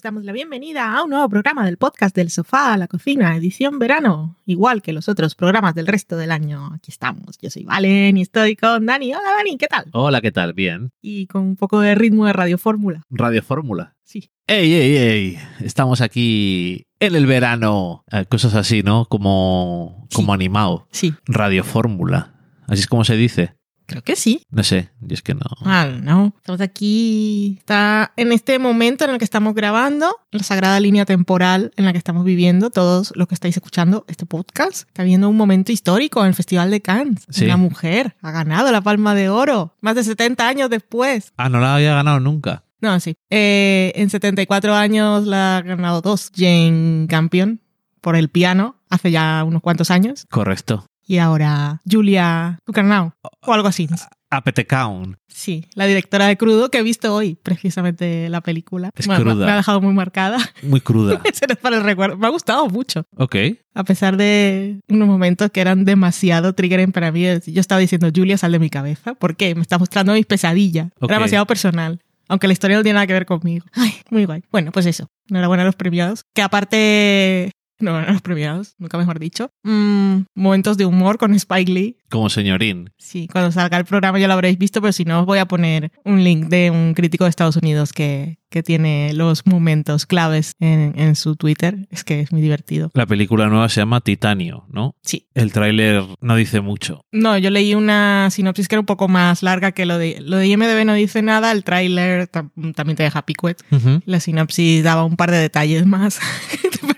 Os damos la bienvenida a un nuevo programa del podcast del sofá a la cocina, edición verano. Igual que los otros programas del resto del año, aquí estamos. Yo soy Valen y estoy con Dani. Hola Dani, ¿qué tal? Hola, ¿qué tal? Bien. Y con un poco de ritmo de Radio Fórmula. Radio Fórmula. Sí. ¡Ey, ey, ey! Estamos aquí en el verano. Eh, cosas así, ¿no? Como, como animado. Sí, Radio Fórmula. Así es como se dice. Creo que sí. No sé, y es que no. Ah, no. Estamos aquí. Está en este momento en el que estamos grabando, la sagrada línea temporal en la que estamos viviendo, todos los que estáis escuchando este podcast. Está viendo un momento histórico en el Festival de Cannes. Sí. Una mujer ha ganado la Palma de Oro más de 70 años después. Ah, no la había ganado nunca. No, sí. Eh, en 74 años la ha ganado dos. Jane Campion por el piano hace ya unos cuantos años. Correcto. Y ahora Julia Ducournau o algo así. Apetetown. Sí, la directora de Crudo que he visto hoy, precisamente la película. Es cruda. Me ha dejado muy marcada. Muy cruda. Ese no es para el recuerdo. Me ha gustado mucho. ok. A pesar de unos momentos que eran demasiado triggering para mí. Yo estaba diciendo, Julia, sal de mi cabeza. ¿Por qué? Me está mostrando mis pesadillas. Ok. Era demasiado personal. Aunque la historia no tiene nada que ver conmigo. Ay, muy guay. Bueno, pues eso. Enhorabuena a los premiados. Que aparte... No, a los premiados, nunca mejor dicho. Mm, momentos de humor con Spike Lee. Como señorín. Sí, cuando salga el programa ya lo habréis visto, pero si no os voy a poner un link de un crítico de Estados Unidos que, que tiene los momentos claves en, en su Twitter. Es que es muy divertido. La película nueva se llama Titanio, ¿no? Sí. El tráiler no dice mucho. No, yo leí una sinopsis que era un poco más larga que lo de... Lo de IMDB no dice nada, el tráiler tam- también te deja picuet. Ujú. La sinopsis daba un par de detalles más.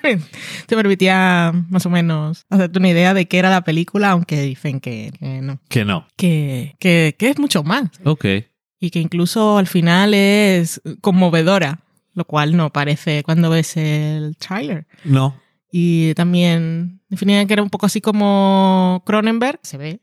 te permitía más o menos hacerte una idea de qué era la película, aunque dicen que, que no. Que no. Que, que, que es mucho más. Ok. y que incluso al final es conmovedora, lo cual no parece cuando ves el trailer. No. Y también definían que era un poco así como Cronenberg, se ve.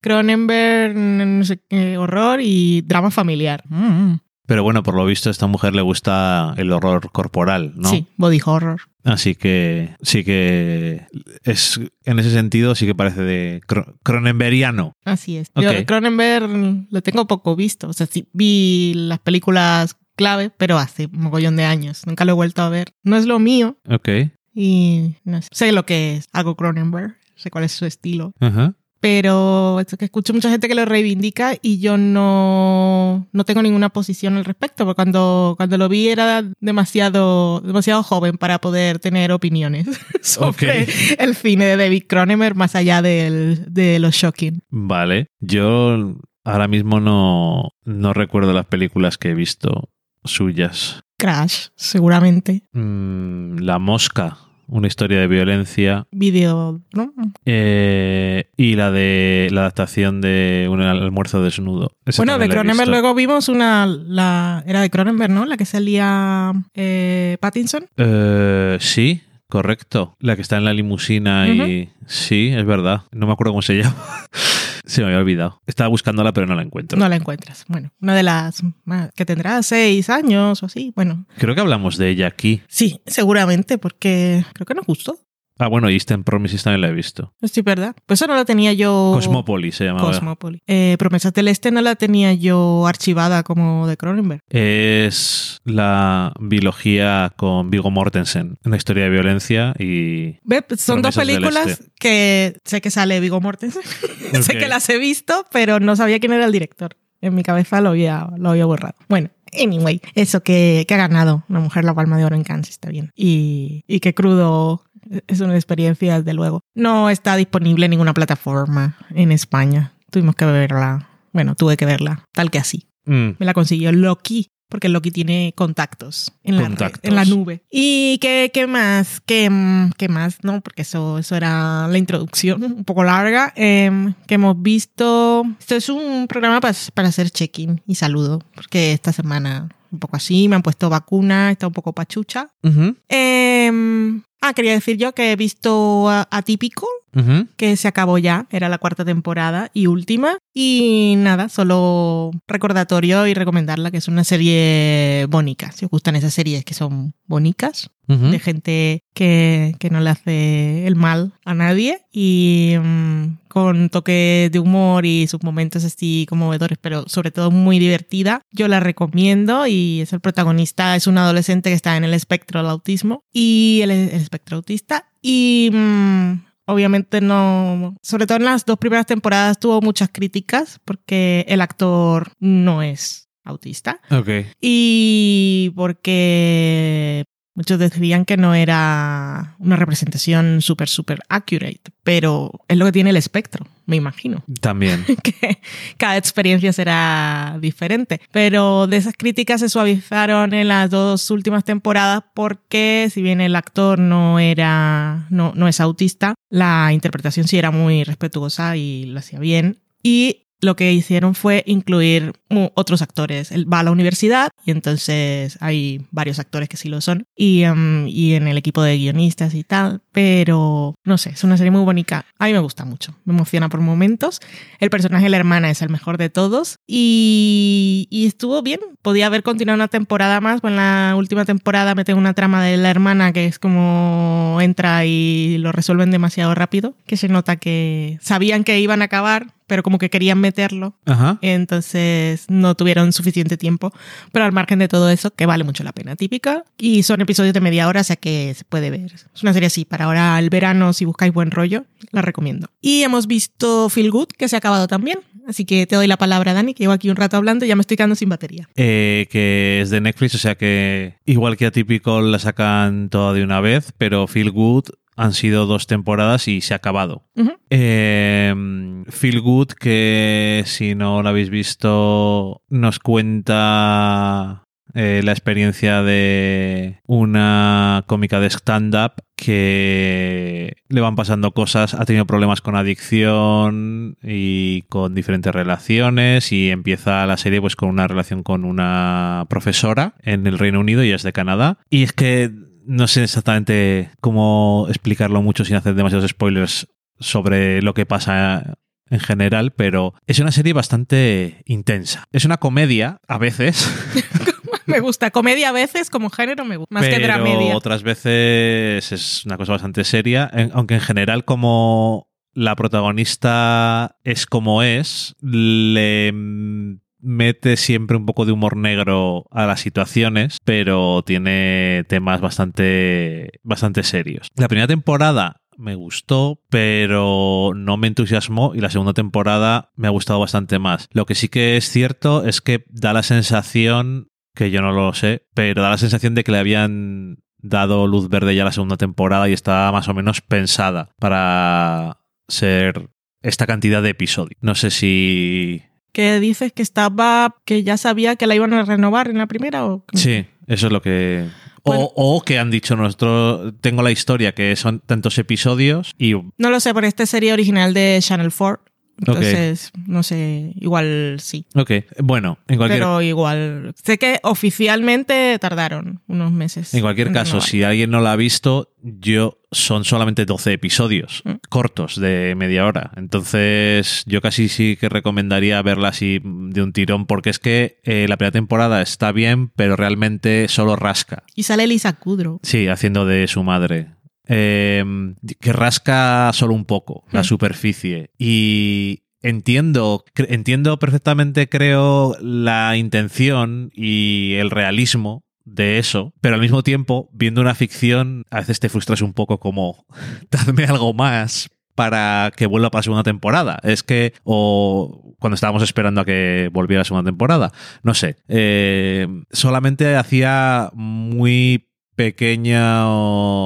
Cronenberg, no sé qué, horror y drama familiar. Mm. Pero bueno, por lo visto a esta mujer le gusta el horror corporal, ¿no? Sí, body horror. Así que sí que es en ese sentido sí que parece de cro- cronenberiano. Así es. Ok. Yo Cronenberg lo tengo poco visto. O sea, sí, vi las películas clave, pero hace un mogollón de años. Nunca lo he vuelto a ver. No es lo mío Ok. y no sé, sé lo que es algo Cronenberg. Sé cuál es su estilo. Ajá. Que escucho mucha gente que lo reivindica y yo no, no tengo ninguna posición al respecto, porque cuando, cuando lo vi era demasiado, demasiado joven para poder tener opiniones sobre el cine de David Cronenberg más allá del, de lo shocking. Vale. Yo ahora mismo no, no recuerdo las películas que he visto suyas. Crash, seguramente. Mm, La Mosca, una historia de violencia. Video, ¿no? eh, y la de la adaptación de un almuerzo desnudo. Bueno, de Cronenberg luego vimos una, la, era de Cronenberg, ¿no? La que salía eh, Pattinson. Eh, sí, correcto. La que está en la limusina y... Sí, es verdad. No me acuerdo cómo se llama. Se me había olvidado. Estaba buscándola, pero no la encuentro. No la encuentras. Bueno, una de las más- que tendrá seis años o así. Bueno, Creo que hablamos de ella aquí. sí, seguramente, porque creo que nos gustó. Ah, bueno, Eastern Promises también la he visto. Sí, ¿verdad? Pues eso no la tenía yo. Cosmopolis se llamaba. Cosmopolis. Eh, Promesas del Este no la tenía yo archivada como de Cronenberg. Es la biología con Vigo Mortensen. Una historia de violencia y... Ve, pues Son dos Promesas películas Este. que sé que sale Vigo Mortensen. sé que las he visto, pero no sabía quién era el director. En mi cabeza lo había, lo había borrado. Bueno, anyway, eso que, que ha ganado una mujer la palma de oro en Cannes está bien. Y, y que crudo es una experiencia, desde luego. No está disponible en ninguna plataforma en España. Tuvimos que verla. Bueno, tuve que verla, tal que así. Mm, Me la consiguió Loki, porque Loki tiene contactos en la, Contactos. en la nube. ¿Y qué, qué más? ¿Qué, qué más? No, porque eso, eso era la introducción, un poco larga, em, que hemos visto. Esto es un programa para, para hacer check-in y saludo, porque esta semana un poco así, me han puesto vacuna, está un poco pachucha. ujú. Em, Ah, quería decir yo que he visto Atípico, Ujú. que se acabó ya, era la cuarta temporada y última. Y nada, solo recordatorio y recomendarla, que es una serie bonita. Si os gustan esas series que son bonitas, Ujú. de gente que, que no le hace el mal a nadie y mm, con toque de humor y sus momentos así conmovedores, pero sobre todo muy divertida. Yo la recomiendo y es el protagonista, es un adolescente que está en el espectro del autismo y el, el espectro autista y mm, obviamente no, sobre todo en las dos primeras temporadas tuvo muchas críticas porque el actor no es autista Ok. y porque muchos decían que no era una representación súper, súper accurate, pero es lo que tiene el espectro, me imagino, También. que cada experiencia será diferente. Pero de esas críticas se suavizaron en las dos últimas temporadas porque si bien el actor no era, no, no es autista, la interpretación sí era muy respetuosa y lo hacía bien. Y lo que hicieron fue incluir otros actores. Él va a la universidad y entonces hay varios actores que sí lo son. Y, em, y en el equipo de guionistas y tal. Pero no sé, es una serie muy bonita. A mí me gusta mucho. Me emociona por momentos. El personaje de la hermana es el mejor de todos. Y, y estuvo bien. Podía haber continuado una temporada más. Pues en la última temporada meten una trama de la hermana que es como entra y lo resuelven demasiado rápido. Que se nota que sabían que iban a acabar, pero como que querían meterlo. Ajá. Entonces no tuvieron suficiente tiempo. Pero al margen de todo eso, que vale mucho la pena. Típica. Y son episodios de media hora, o sea que se puede ver. Es una serie así. Para ahora el verano, si buscáis buen rollo, la recomiendo. Y hemos visto Feel Good, que se ha acabado también. Así que te doy la palabra, Dani, que llevo aquí un rato hablando y ya me estoy quedando sin batería. Eh, que es de Netflix, o sea que igual que Atypical la sacan toda de una vez, pero Feel Good han sido dos temporadas y se ha acabado. Eh, Feel Good, que si no lo habéis visto, nos cuenta eh, la experiencia de una cómica de stand-up que le van pasando cosas, ha tenido problemas con adicción y con diferentes relaciones y empieza la serie pues con una relación con una profesora en el Reino Unido y es de Canadá. Y es que no sé exactamente cómo explicarlo mucho sin hacer demasiados spoilers sobre lo que pasa en general, pero es una serie bastante intensa. Es una comedia a veces, me gusta. Comedia a veces, como género, me gusta. Más que pero dramedia. otras veces es una cosa bastante seria, aunque en general como la protagonista es como es, le mete siempre un poco de humor negro a las situaciones, pero tiene temas bastante, bastante serios. La primera temporada me gustó, pero no me entusiasmó y la segunda temporada me ha gustado bastante más. Lo que sí que es cierto es que da la sensación, que yo no lo sé, pero da la sensación de que le habían dado luz verde ya la segunda temporada y está más o menos pensada para ser esta cantidad de episodios. No sé si... Que dices que estaba, que ya sabía que la iban a renovar en la primera o Sí, eso es lo que... O, Bueno. o que han dicho nosotros, tengo la historia que son tantos episodios y No lo sé, por esta serie original de Channel 4. Entonces, no sé, igual sí. Ok, bueno, en cualquier, Pero igual, sé que oficialmente tardaron unos meses. en cualquier en caso, renovar. si alguien no la ha visto, yo son solamente 12 episodios Mm. cortos de media hora. Entonces, yo casi sí que recomendaría verla así de un tirón, porque es que eh, la primera temporada está bien, pero realmente solo rasca. Y sale Lisa Kudrow. Sí, haciendo de su madre. Eh, que rasca solo un poco la Hmm. superficie. Y entiendo, entiendo perfectamente, creo, la intención y el realismo de eso, pero al mismo tiempo, viendo una ficción, a veces te frustras un poco como, dadme algo más para que vuelva para la segunda temporada. Es que, o cuando estábamos esperando a que volviera la segunda temporada, no sé. Eh, solamente hacía muy pequeñas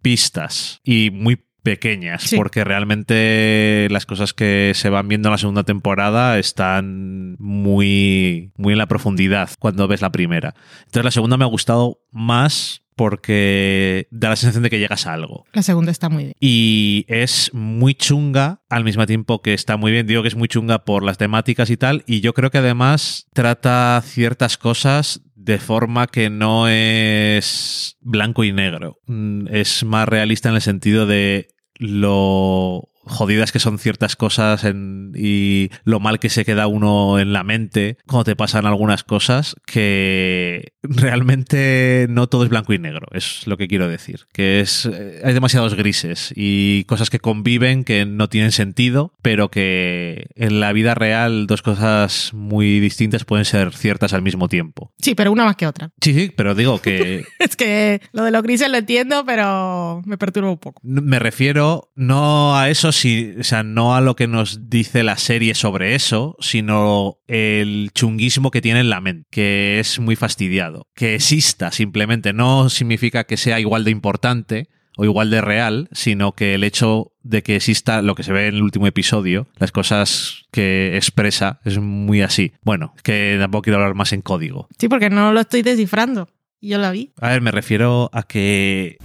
pistas y muy pequeñas, Sí. porque realmente las cosas que se van viendo en la segunda temporada están muy, muy en la profundidad cuando ves la primera. Entonces la segunda me ha gustado más porque da la sensación de que llegas a algo. La segunda está muy bien. Y es muy chunga al mismo tiempo que está muy bien. Digo que es muy chunga por las temáticas y tal. Y yo creo que además trata ciertas cosas de forma que no es blanco y negro. Mm, Es más realista en el sentido de lo jodidas que son ciertas cosas en- y lo mal que se queda uno en la mente cuando te pasan algunas cosas que realmente no todo es blanco y negro, es lo que quiero decir, que es eh, hay demasiados grises y cosas que conviven que no tienen sentido, pero que en la vida real dos cosas muy distintas pueden ser ciertas al mismo tiempo. Sí, pero una más que otra. Sí, sí, pero digo que Es que lo de los grises lo entiendo, pero me perturba un poco. Me refiero no a eso, si, o sea, no a lo que nos dice la serie sobre eso, sino el chunguismo que tiene en la mente, que es muy fastidiado. Que exista simplemente no significa que sea igual de importante o igual de real, sino que el hecho de que exista lo que se ve en el último episodio, las cosas que expresa, es muy así. Bueno, que tampoco quiero hablar más en código. Sí, porque no lo estoy descifrando. Yo la vi. A ver, me refiero a que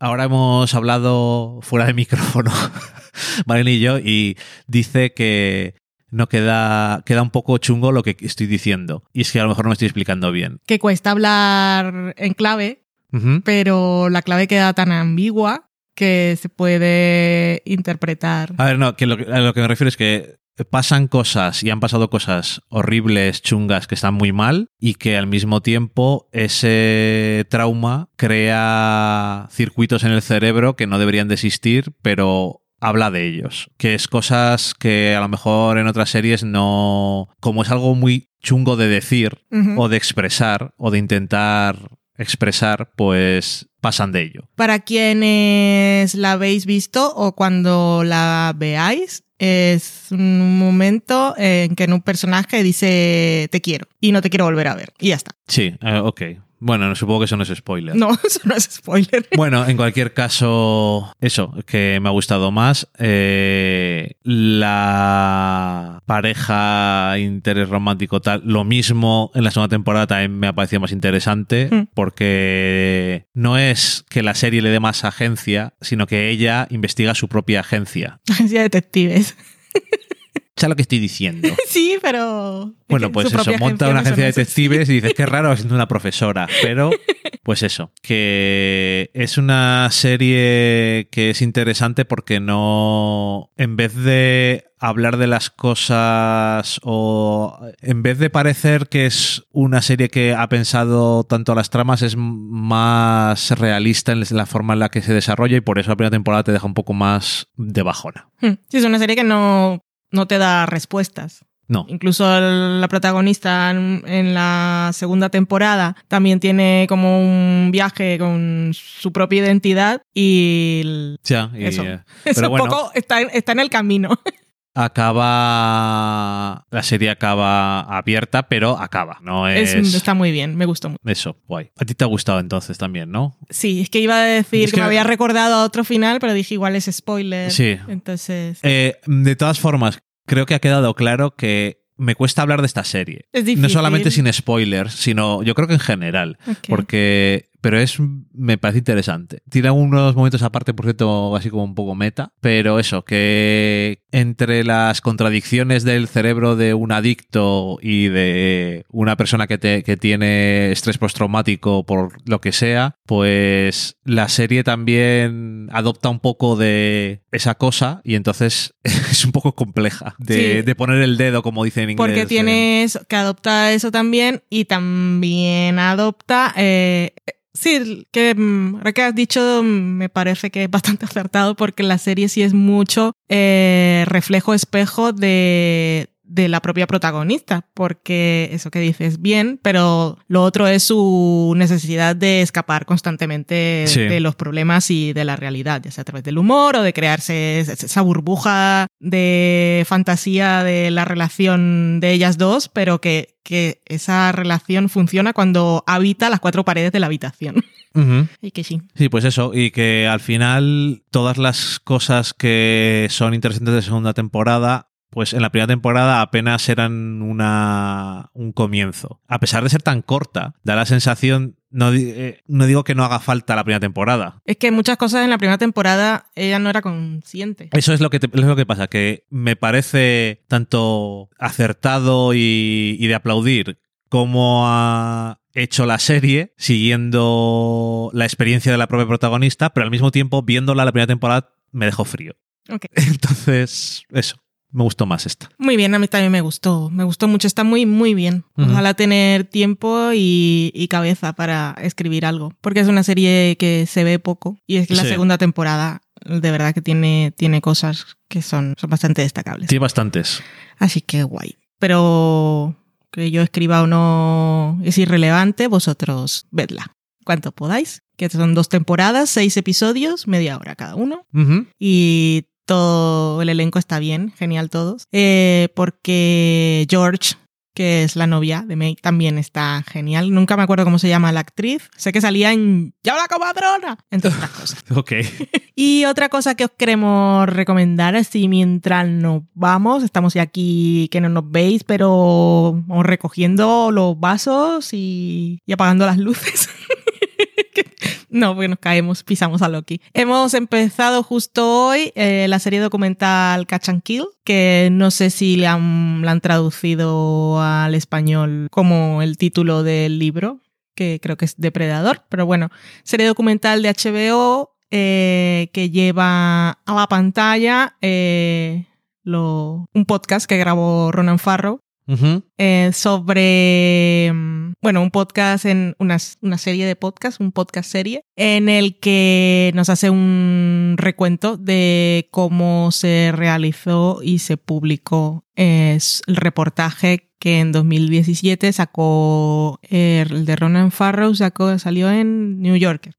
Ahora hemos hablado fuera de micrófono, Valen y yo, y dice que no queda, queda un poco chungo lo que estoy diciendo. Y es que a lo mejor no me estoy explicando bien. Que cuesta hablar en clave, pero la clave queda tan ambigua que se puede interpretar. A ver, no, que lo, a lo que me refiero es que pasan cosas y han pasado cosas horribles, chungas, que están muy mal y que al mismo tiempo ese trauma crea circuitos en el cerebro que no deberían de existir, pero habla de ellos. Que es cosas que a lo mejor en otras series no... Como es algo muy chungo de decir o de expresar o de intentar expresar, pues pasan de ello. Para quienes la habéis visto o cuando la veáis, es un momento en que un personaje dice te quiero y no te quiero volver a ver. Y ya está. Sí, eh, ok. Bueno, supongo que eso no es spoiler. No, eso no es spoiler. Bueno, en cualquier caso, eso, que me ha gustado más. Eh, la pareja interés romántico tal, lo mismo en la segunda temporada también me ha parecido más interesante Mm. porque no es que la serie le dé más agencia, sino que ella investiga su propia agencia. Agencia de detectives. ¿Sabes lo que estoy diciendo? Sí, pero. Bueno, pues eso, monta una agencia de detectives y dices, qué raro siendo una profesora. Pero, pues eso, que es una serie que es interesante porque no, en vez de hablar de las cosas o en vez de parecer que es una serie que ha pensado tanto las tramas, es más realista en la forma en la que se desarrolla y por eso la primera temporada te deja un poco más de bajona. Hmm. Sí, es una serie que no, no te da respuestas. No, Incluso la protagonista en, la segunda temporada también tiene como un viaje con su propia identidad y ya, Eso. es pero un bueno, poco está en, está en el camino. acaba la serie acaba abierta pero acaba no es, Es- está muy bien, me gustó mucho. eso guay a ti te ha gustado entonces también no Sí, es que iba a decir Es que, que- me había recordado a otro final, pero dije igual es spoiler. Sí. Entonces, Eh, de todas formas creo que ha quedado claro que me cuesta hablar de esta serie es difícil. no solamente sin spoilers sino yo creo que en general porque pero es me parece interesante tiene unos momentos aparte por cierto así como un poco meta pero eso que entre las contradicciones del cerebro de un adicto y de una persona que, te- que tiene estrés postraumático por lo que sea pues la serie también adopta un poco de esa cosa y entonces es un poco compleja de, Sí. de poner el dedo como dicen en inglés Porque eh. tiene eso, que adopta eso también y también adopta... eh, sí, que mm, ahora que has dicho mm, me parece que es bastante acertado porque la serie sí es mucho eh, reflejo espejo de de la propia protagonista, porque eso que dices bien, pero lo otro es su necesidad de escapar constantemente Sí. de los problemas y de la realidad, ya sea a través del humor o de crearse es- esa burbuja de fantasía de la relación de ellas dos, pero que, que esa relación funciona cuando habita las cuatro paredes de la habitación. Y que sí. Sí, pues eso, y que al final todas las cosas que son interesantes de segunda temporada, pues en la primera temporada apenas eran una, un comienzo. A pesar de ser tan corta, da la sensación no, eh, no digo que no haga falta la primera temporada. Es que muchas cosas en la primera temporada ella no era consciente. Eso es lo que, te- es lo que pasa, que me parece tanto acertado y, y de aplaudir como ha hecho la serie siguiendo la experiencia de la propia protagonista, pero al mismo tiempo viéndola la primera temporada me dejó frío. Entonces, eso, me gustó más esta. Muy bien, a mí también me gustó. Me gustó mucho, está muy, muy bien. Ojalá tener tiempo y, y cabeza para escribir algo. Porque es una serie que se ve poco y es que la Sí. segunda temporada de verdad que tiene, tiene cosas que son, son bastante destacables. Tiene bastantes. Así que guay. Pero que yo escriba o no es irrelevante, vosotros vedla. Cuanto podáis. Que son dos temporadas, seis episodios, media hora cada uno. Y todo el elenco está bien, genial todos. Eh, porque George, que es la novia de May, también está genial. Nunca me acuerdo cómo se llama la actriz. Sé que salía en ¡Ya la comadrona! Entre otras cosas. Ok. Y otra cosa que os queremos recomendar, así mientras nos vamos, estamos ya aquí que no nos veis, pero vamos recogiendo los vasos y, y apagando las luces. no, porque nos caemos, pisamos a Loki. Hemos empezado justo hoy eh, la serie documental Catch and Kill, que no sé si la han, traducido al español como el título del libro, que creo que es Depredador, pero bueno, serie documental de HBO eh, que lleva a la pantalla eh, un podcast que grabó Ronan Farrow Eh, sobre, mm, bueno, un podcast en una, una serie de podcast, un podcast serie, en el que nos hace un recuento de cómo se realizó y se publicó eh, el reportaje que en 2017 sacó eh, el de Ronan Farrow, sacó, salió en New Yorker.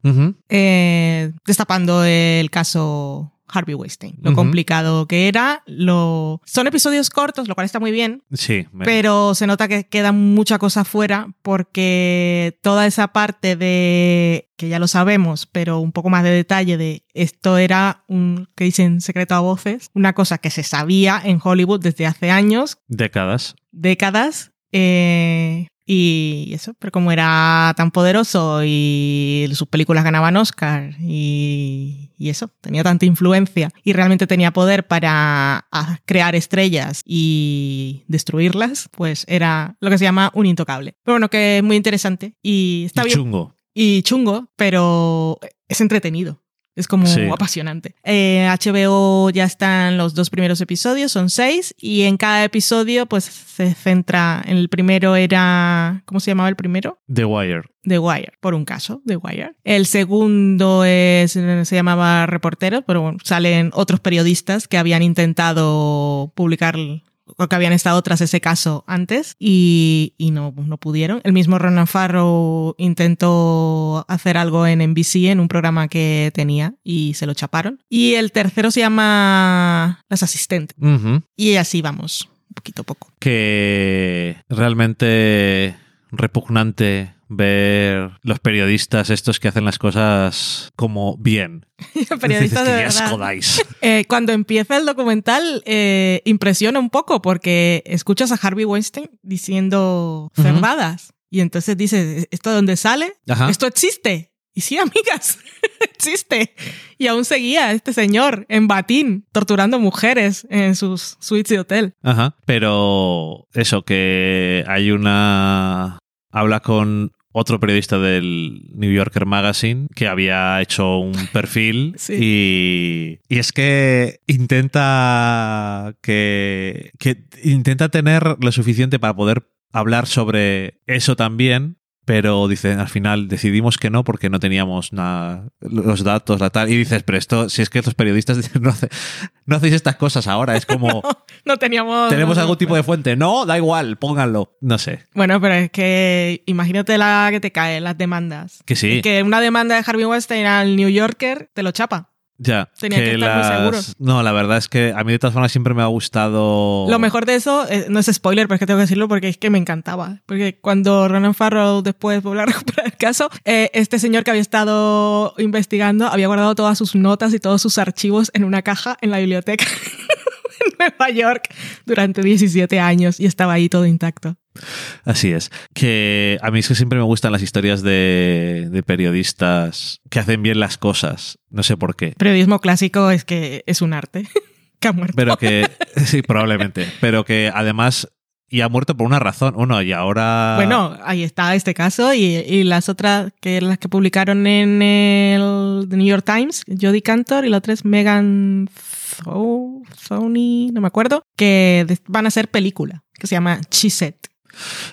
Eh, destapando el caso Harvey Weinstein. Lo complicado que era, lo... Son episodios cortos, lo cual está muy bien, Sí. me- pero se nota que queda mucha cosa fuera porque toda esa parte de, que ya lo sabemos, pero un poco más de detalle de esto era un, que dicen secreto a voces, una cosa que se sabía en Hollywood desde hace años, Décadas. décadas. eh, y eso, pero como era tan poderoso y sus películas ganaban Oscar y, y eso, tenía tanta influencia y realmente tenía poder para ah, crear estrellas y destruirlas, pues era lo que se llama un intocable. Pero bueno, que es muy interesante y está Y bien chungo. y chungo, pero es entretenido. Es como Sí. apasionante. Eh, HBO ya están los dos primeros episodios, son seis, y en cada episodio pues se centra, en el primero era, ¿cómo se llamaba el primero? The Wire. The Wire, por un caso, The Wire. El segundo es, se llamaba Reporteros, pero bueno, salen otros periodistas que habían intentado publicar o que habían estado tras ese caso antes y, y no, no pudieron. El mismo Ronan Farrow intentó hacer algo en NBC, en un programa que tenía, y se lo chaparon. Y el tercero se llama Las Asistentes. Y así vamos, poquito a poco. que realmente repugnante ver los periodistas estos que hacen las cosas como bien. Periodistas de verdad. Eh, cuando empieza el documental eh, impresiona un poco porque escuchas a Harvey Weinstein diciendo Ujú. cerdadas y entonces dices, ¿esto de dónde sale? Ajá. Esto existe. Y sí, amigas, existe. Y aún seguía este señor en batín torturando mujeres en sus suites de hotel. Ajá. Pero eso, que hay una... Habla con otro periodista del New Yorker Magazine que había hecho un perfil Sí. y, y es que intenta que, que intenta tener lo suficiente para poder hablar sobre eso también pero dicen al final decidimos que no porque no teníamos nada, los datos, la tal. Y dices, pero esto, si es que estos periodistas dicen, no, hace- no hacéis estas cosas ahora, es como, No teníamos... ¿tenemos algún tipo de fuente? No, da igual, pónganlo. No sé. Bueno, pero es que imagínate la que te caen las demandas. Que sí. Que una demanda de Harvey Weinstein al New Yorker te lo chapa. Ya. Tenía que estar muy seguro. No, la verdad es que a mí de todas formas siempre me ha gustado. Lo mejor de eso, eh, no es spoiler, pero es que tengo que decirlo porque es que me encantaba. Porque cuando Ronan Farrow después volvió a recuperar el caso, eh, este señor que había estado investigando había guardado todas sus notas y todos sus archivos en una caja en la biblioteca Nueva York durante 17 años y estaba ahí todo intacto. Así es. Que a mí es que siempre me gustan las historias de, de periodistas que hacen bien las cosas. No sé por qué. Periodismo clásico es que es un arte que ha muerto. Pero que, sí, probablemente. Pero que además y ha muerto por una razón. Uno, y ahora. Bueno, ahí está este caso y, y las otras, que las que publicaron en el The New York Times, Jodie Cantor y la otra es Megan Tho- Thoney, no me acuerdo, que van a hacer película, que se llama Chiset.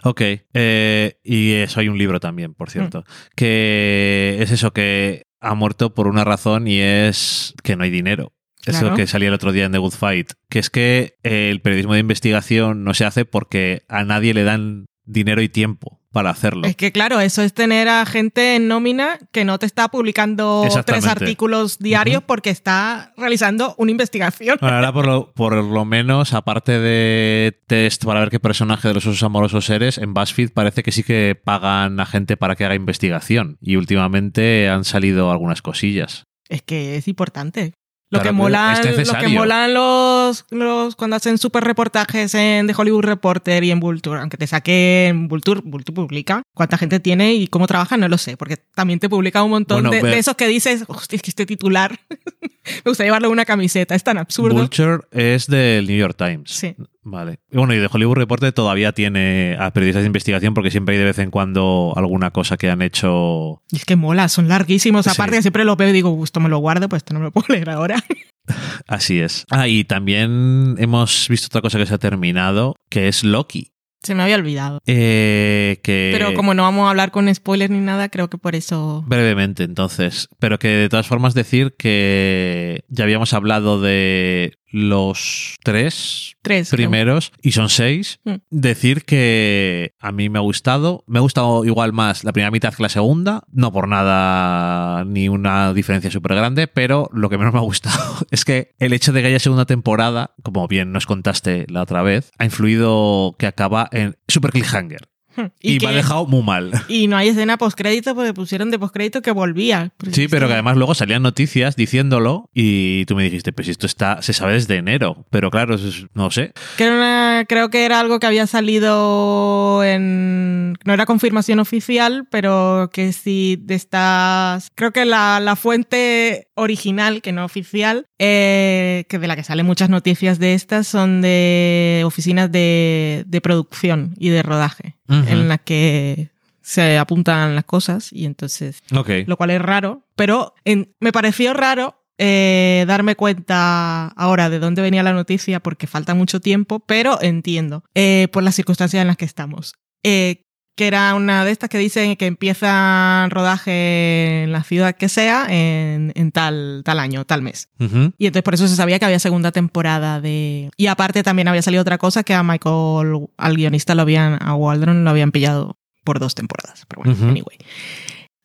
Ok. eh, y eso hay un libro también, por cierto. Que es eso, que ha muerto por una razón y es que no hay dinero. Eso Claro. que salía el otro día en The Good Fight. Que es que el periodismo de investigación no se hace porque a nadie le dan dinero y tiempo para hacerlo. Es que claro, eso es tener a gente en nómina que no te está publicando tres artículos diarios porque está realizando una investigación. Bueno, ahora por lo, por lo menos, aparte de test para ver qué personaje de los osos amorosos eres, en BuzzFeed parece que sí que pagan a gente para que haga investigación. Y últimamente han salido algunas cosillas. Es que es importante. Lo que molan, lo que molan los, los cuando hacen super reportajes en The Hollywood Reporter y en Vulture, aunque te saquen Vulture, Vulture publica cuánta gente tiene y cómo trabaja, no lo sé, porque también te publica un montón Bueno, de, ve- de esos que dices, hostia, es que este titular me gusta llevarle una camiseta, es tan absurdo. Vulture es del New York Times. Sí. Vale. Y bueno, y de Hollywood Reporter todavía tiene a periodistas de investigación porque siempre hay de vez en cuando alguna cosa que han hecho. Y es que mola, son larguísimos. Sí. Aparte, siempre lo veo y digo, "Uh, esto me lo guardo, pues esto no me lo puedo leer ahora. Así es. Ah, y también hemos visto otra cosa que se ha terminado, que es Loki. Se me había olvidado. Eh, que... Pero como no vamos a hablar con spoilers ni nada, creo que por eso. Brevemente, entonces. Pero que de todas formas decir que ya habíamos hablado de los tres Tres. creo. primeros y son seis. Mm. Decir que a mí me ha gustado. Me ha gustado igual más la primera mitad que la segunda. No por nada ni una diferencia súper grande, pero lo que menos me ha gustado es que el hecho de que haya segunda temporada, como bien nos contaste la otra vez, ha influido que acaba en super cliffhanger. Y, que- me ha dejado muy mal. y no hay escena postcrédito porque pusieron de postcrédito que volvía. Sí, pero que además luego salían noticias diciéndolo y tú me dijiste, pues esto está, se sabe desde enero. Pero claro, no sé. Que era una- creo que era algo que había salido en. No era confirmación oficial, pero que sí de estas. Creo que la, la fuente original, que no oficial, eh, que de la que salen muchas noticias de estas, son de oficinas de, de producción y de rodaje, en las que se apuntan las cosas y entonces lo cual es raro, pero en- me pareció raro eh, darme cuenta ahora de dónde venía la noticia porque falta mucho tiempo, pero entiendo eh, por las circunstancias en las que estamos. Eh, que era una de estas que dicen que empieza rodaje en la ciudad que sea en, en tal, tal año, tal mes. Y entonces por eso se sabía que había segunda temporada de... Y aparte también había salido otra cosa que a Michael, al guionista lo habían, a Waldron lo habían pillado por dos temporadas. Pero bueno, anyway.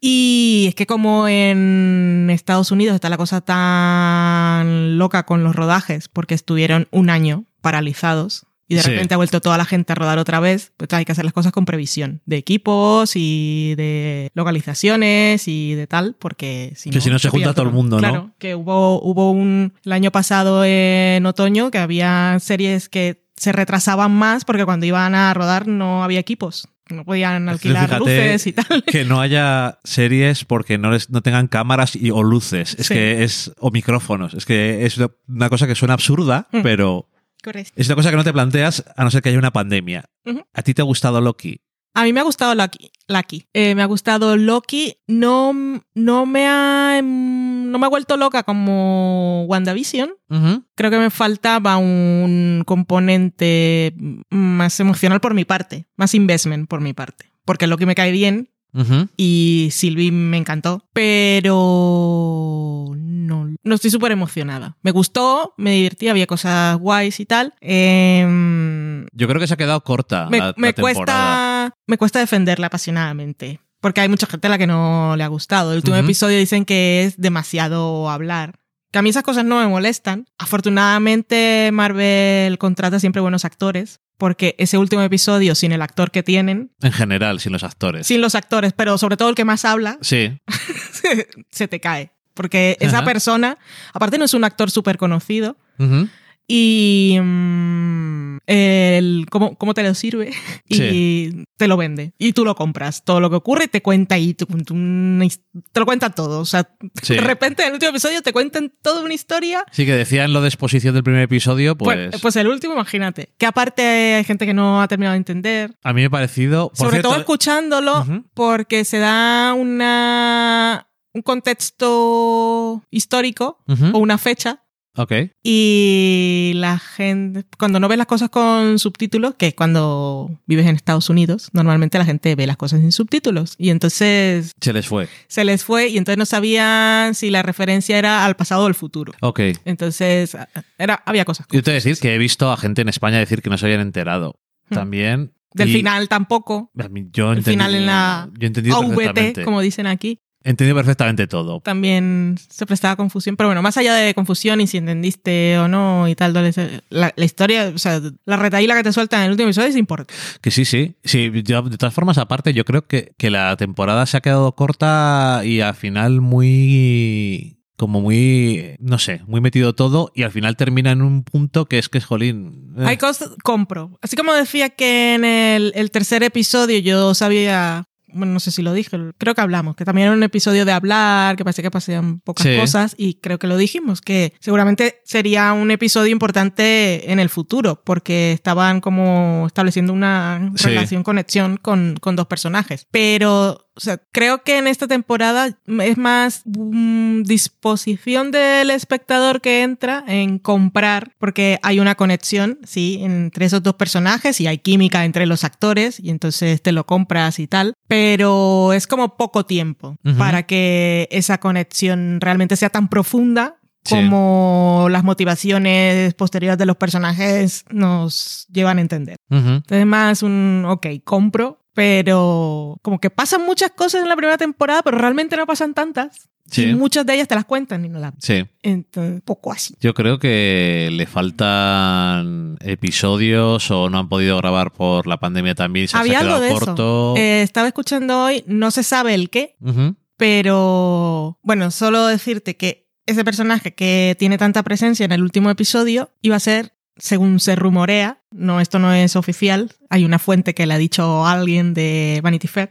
Y es que como en Estados Unidos está la cosa tan loca con los rodajes, porque estuvieron un año paralizados y de Sí. repente ha vuelto toda la gente a rodar otra vez, pues hay que hacer las cosas con previsión de equipos y de localizaciones y de tal, porque si Que si no se junta todo el mundo, ¿no? Claro, que hubo, hubo un, el año pasado en otoño que había series que se retrasaban más porque cuando iban a rodar no había equipos. No podían alquilar fíjate luces y tal. Que no haya series porque no, les- no tengan cámaras y, o luces. Es Sí. que es. o micrófonos. Es que es una- una cosa que suena absurda, Mm. pero Correcto. es una cosa que no te planteas a no ser que haya una pandemia. ¿A ti te ha gustado Loki? A mí me ha gustado Loki. Lucky. Eh, me ha gustado Loki. No, no me ha em, no me ha vuelto loca como WandaVision. Ujú. Creo que me faltaba un componente más emocional por mi parte, más investment por mi parte. Porque Loki me cae bien Y Sylvie me encantó, pero no, no estoy súper emocionada. Me gustó, me divertí, había cosas guays y tal. Em, Yo creo que se ha quedado corta me, la, me cuesta, me cuesta defenderla apasionadamente. Porque hay mucha gente a la que no le ha gustado. El último episodio dicen que es demasiado hablar. Que a mí esas cosas no me molestan. Afortunadamente, Marvel contrata siempre buenos actores. Porque ese último episodio, sin el actor que tienen, En general, sin los actores. sin los actores, pero sobre todo el que más habla, Sí. se te cae. Porque esa Ajá. persona, aparte no es un actor súper conocido. Y mm, el, cómo, cómo te lo sirve y Sí. te lo vende. Y tú lo compras. Todo lo que ocurre te cuenta y te, te lo cuenta todo. O sea, Sí. de repente en el último episodio te cuentan toda una historia. Sí, que decían lo de exposición del primer episodio, Pues, pues, pues el último, imagínate. Que aparte hay gente que no ha terminado de entender. a mí me ha parecido... por Sobre cierto, todo escuchándolo, porque se da una, un contexto histórico o una fecha. Ok. Y la gente, cuando no ves las cosas con subtítulos, que es cuando vives en Estados Unidos, normalmente la gente ve las cosas sin subtítulos. Y entonces Se les fue. se les fue y entonces no sabían si la referencia era al pasado o al futuro. Ok. Entonces era, había cosas. Yo te voy a decir que he visto a gente en España decir que no se habían enterado. Hmm. También. Del y final tampoco. Yo El entendí- final en la Yo AVT, como dicen aquí. He entendido perfectamente todo. también se prestaba confusión. Pero bueno, más allá de confusión y si entendiste o no y tal, la, la historia, o sea, la retaíla que te sueltan en el último episodio es importante. Que sí, sí. Sí, yo, de todas formas, aparte, yo creo que, que la temporada se ha quedado corta y al final muy. como muy. no sé, muy metido todo y al final termina en un punto que es que es jolín. eh, Hay cosas, compro. Así como decía que en el, el tercer episodio yo sabía, bueno, no sé si lo dije, creo que hablamos, que también era un episodio de hablar, que parecía que pasaban pocas Sí. cosas y creo que lo dijimos, que seguramente sería un episodio importante en el futuro, porque estaban como estableciendo una Sí. relación, conexión con, con dos personajes. Pero o sea, creo que en esta temporada es más mm, disposición del espectador que entra en comprar, porque hay una conexión, sí, entre esos dos personajes y hay química entre los actores y entonces te lo compras y tal, pero es como poco tiempo Ujú. para que esa conexión realmente sea tan profunda Sí. como las motivaciones posteriores de los personajes nos llevan a entender. ujú. Entonces más un, ok, compro, pero como que pasan muchas cosas en la primera temporada, pero realmente no pasan tantas. Sí. Y muchas de ellas te las cuentan y no las... Sí. Entonces, poco así. Yo creo que le faltan episodios o no han podido grabar por la pandemia también. Se, se Había ha algo de corto. eso. Eh, estaba escuchando hoy, no se sabe el qué, pero bueno, solo decirte que ese personaje que tiene tanta presencia en el último episodio iba a ser, según se rumorea, no, esto no es oficial, hay una fuente que le ha dicho alguien de Vanity Fair,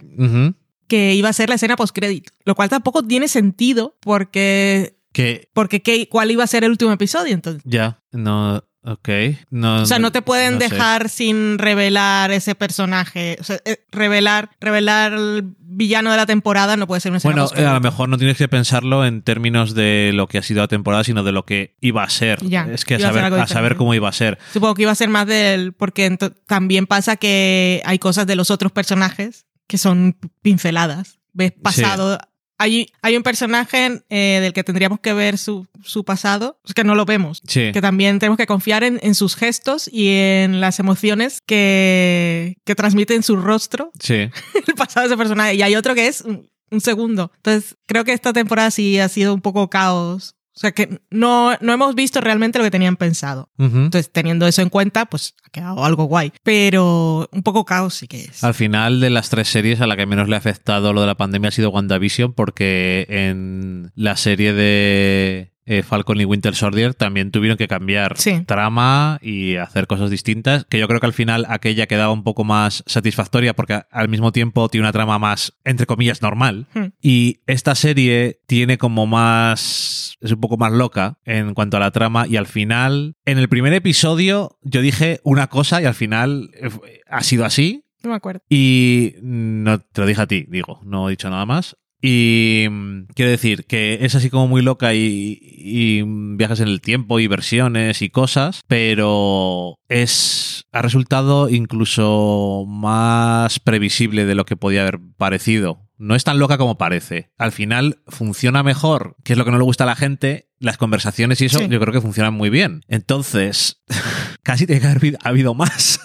que iba a ser la escena postcrédito, lo cual tampoco tiene sentido porque Que porque ¿qué- cuál iba a ser el último episodio entonces. ya, no. Ok. No, O sea, no te pueden no sé. dejar sin revelar ese personaje. O sea, eh, revelar, revelar el villano de la temporada no puede ser una Bueno, eh, a lo mejor no tienes que pensarlo en términos de lo que ha sido la temporada, sino de lo que iba a ser. Ya, es que a saber, a saber cómo iba a ser. Supongo que iba a ser más del. Porque también pasa que hay cosas de los otros personajes que son pinceladas. Ves pasado. Hay, hay un personaje eh, del que tendríamos que ver su, su pasado, que no lo vemos. Sí. Que también tenemos que confiar en, en sus gestos y en las emociones que, que transmite en su rostro Sí. el pasado de ese personaje. Y hay otro que es un, un segundo. Entonces, creo que esta temporada sí ha sido un poco caos. O sea, que no, no hemos visto realmente lo que tenían pensado. Entonces, teniendo eso en cuenta, pues ha quedado algo guay. Pero un poco caos sí que es. Al final de las tres series a la que menos le ha afectado lo de la pandemia ha sido WandaVision porque en la serie de eh, Falcon y Winter Soldier también tuvieron que cambiar Sí. trama y hacer cosas distintas, que yo creo que al final aquella quedaba un poco más satisfactoria porque al mismo tiempo tiene una trama más, entre comillas, normal. Hmm. Y esta serie tiene como más... es un poco más loca en cuanto a la trama y al final, en el primer episodio yo dije una cosa y al final eh, ha sido así. No me acuerdo. Y no te lo dije a ti, digo, no he dicho nada más. Y mm, quiero decir que es así como muy loca y, y viajes en el tiempo y versiones y cosas, pero es ha resultado incluso más previsible de lo que podía haber parecido. No es tan loca como parece. Al final funciona mejor, que es lo que no le gusta a la gente. Las conversaciones y eso Sí. yo creo que funcionan muy bien. Entonces, casi tiene que haber habido más.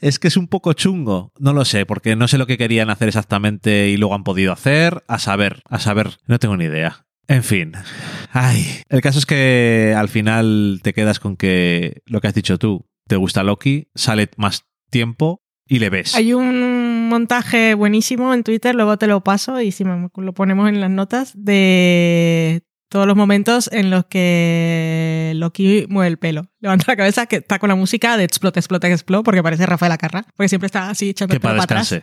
Es que es un poco chungo. No lo sé, porque no sé lo que querían hacer exactamente y luego han podido hacer. A saber, a saber, no tengo ni idea. En fin. Ay. El caso es que al final te quedas con que lo que has dicho tú, te gusta Loki, sale más tiempo y le ves. Hay un montaje buenísimo en Twitter, luego te lo paso y si lo ponemos en las notas, de todos los momentos en los que Loki mueve el pelo. Levanta la cabeza que está con la música de explota, explota, explota, porque parece Rafael Acarra, porque siempre está así echando Que el pelo para para atrás.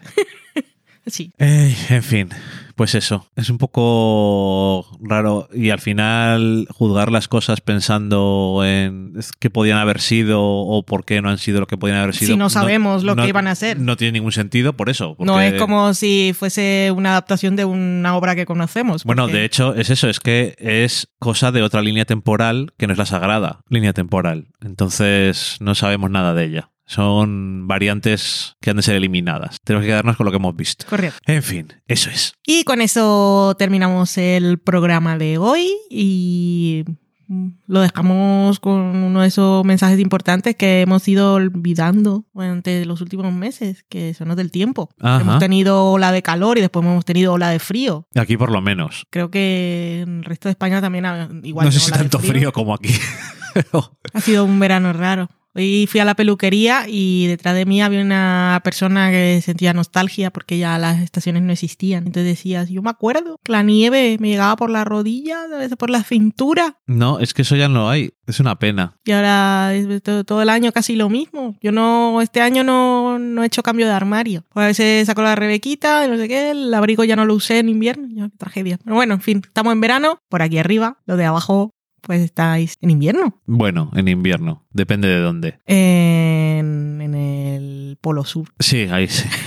Sí. Ey, en fin, pues eso. Es un poco raro y al final juzgar las cosas pensando en qué podían haber sido o por qué no han sido lo que podían haber sido. Si no sabemos lo que iban a ser. No tiene ningún sentido por eso. No es como si fuese una adaptación de una obra que conocemos. Bueno, de hecho es eso, es que es cosa de otra línea temporal que no es la sagrada línea temporal. Entonces no sabemos nada de ella. Son variantes que han de ser eliminadas. Tenemos que quedarnos con lo que hemos visto. Correcto. En fin, eso es. Y con eso terminamos el programa de hoy y mm, lo dejamos con uno de esos mensajes importantes que hemos ido olvidando durante los últimos meses, que son los del tiempo. Ajá. Hemos tenido ola de calor y después hemos tenido ola de frío. Aquí por lo menos. Creo que en el resto de España también igual no sé si tanto frío como aquí. Ha sido un verano raro. Hoy fui a la peluquería y detrás de mí había una persona que sentía nostalgia porque ya las estaciones no existían. Entonces decía, yo me acuerdo que la nieve me llegaba por la rodilla, a veces por la cintura. no, es que eso ya no lo hay. Es una pena. Y ahora todo, todo el año casi lo mismo. Yo no, este año no, no he hecho cambio de armario. Pues a veces saco la rebequita, no sé qué, el abrigo ya no lo usé en invierno. Ya, qué tragedia. Pero bueno, en fin, estamos en verano, por aquí arriba, lo de abajo, pues estáis en invierno. Bueno, en invierno. Depende de dónde. En, en el polo sur. Sí, ahí sí.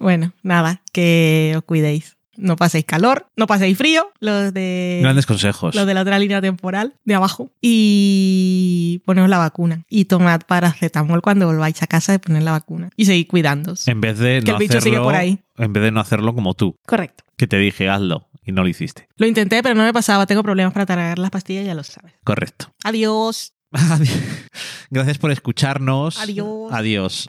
Bueno, nada, que os cuidéis. No paséis calor, no paséis frío, los de, Grandes consejos. los de la otra línea temporal, de abajo. Y poneos la vacuna. Y tomad paracetamol cuando volváis a casa de poner la vacuna. Y seguid cuidándoos. En vez de Que no el bicho sigue hacerlo, por ahí. en vez de no hacerlo como tú, Correcto. que te dije hazlo y no lo hiciste. Lo intenté, pero no me pasaba. Tengo problemas para tragar las pastillas, ya lo sabes. Correcto. Adiós. Gracias por escucharnos. Adiós. Adiós.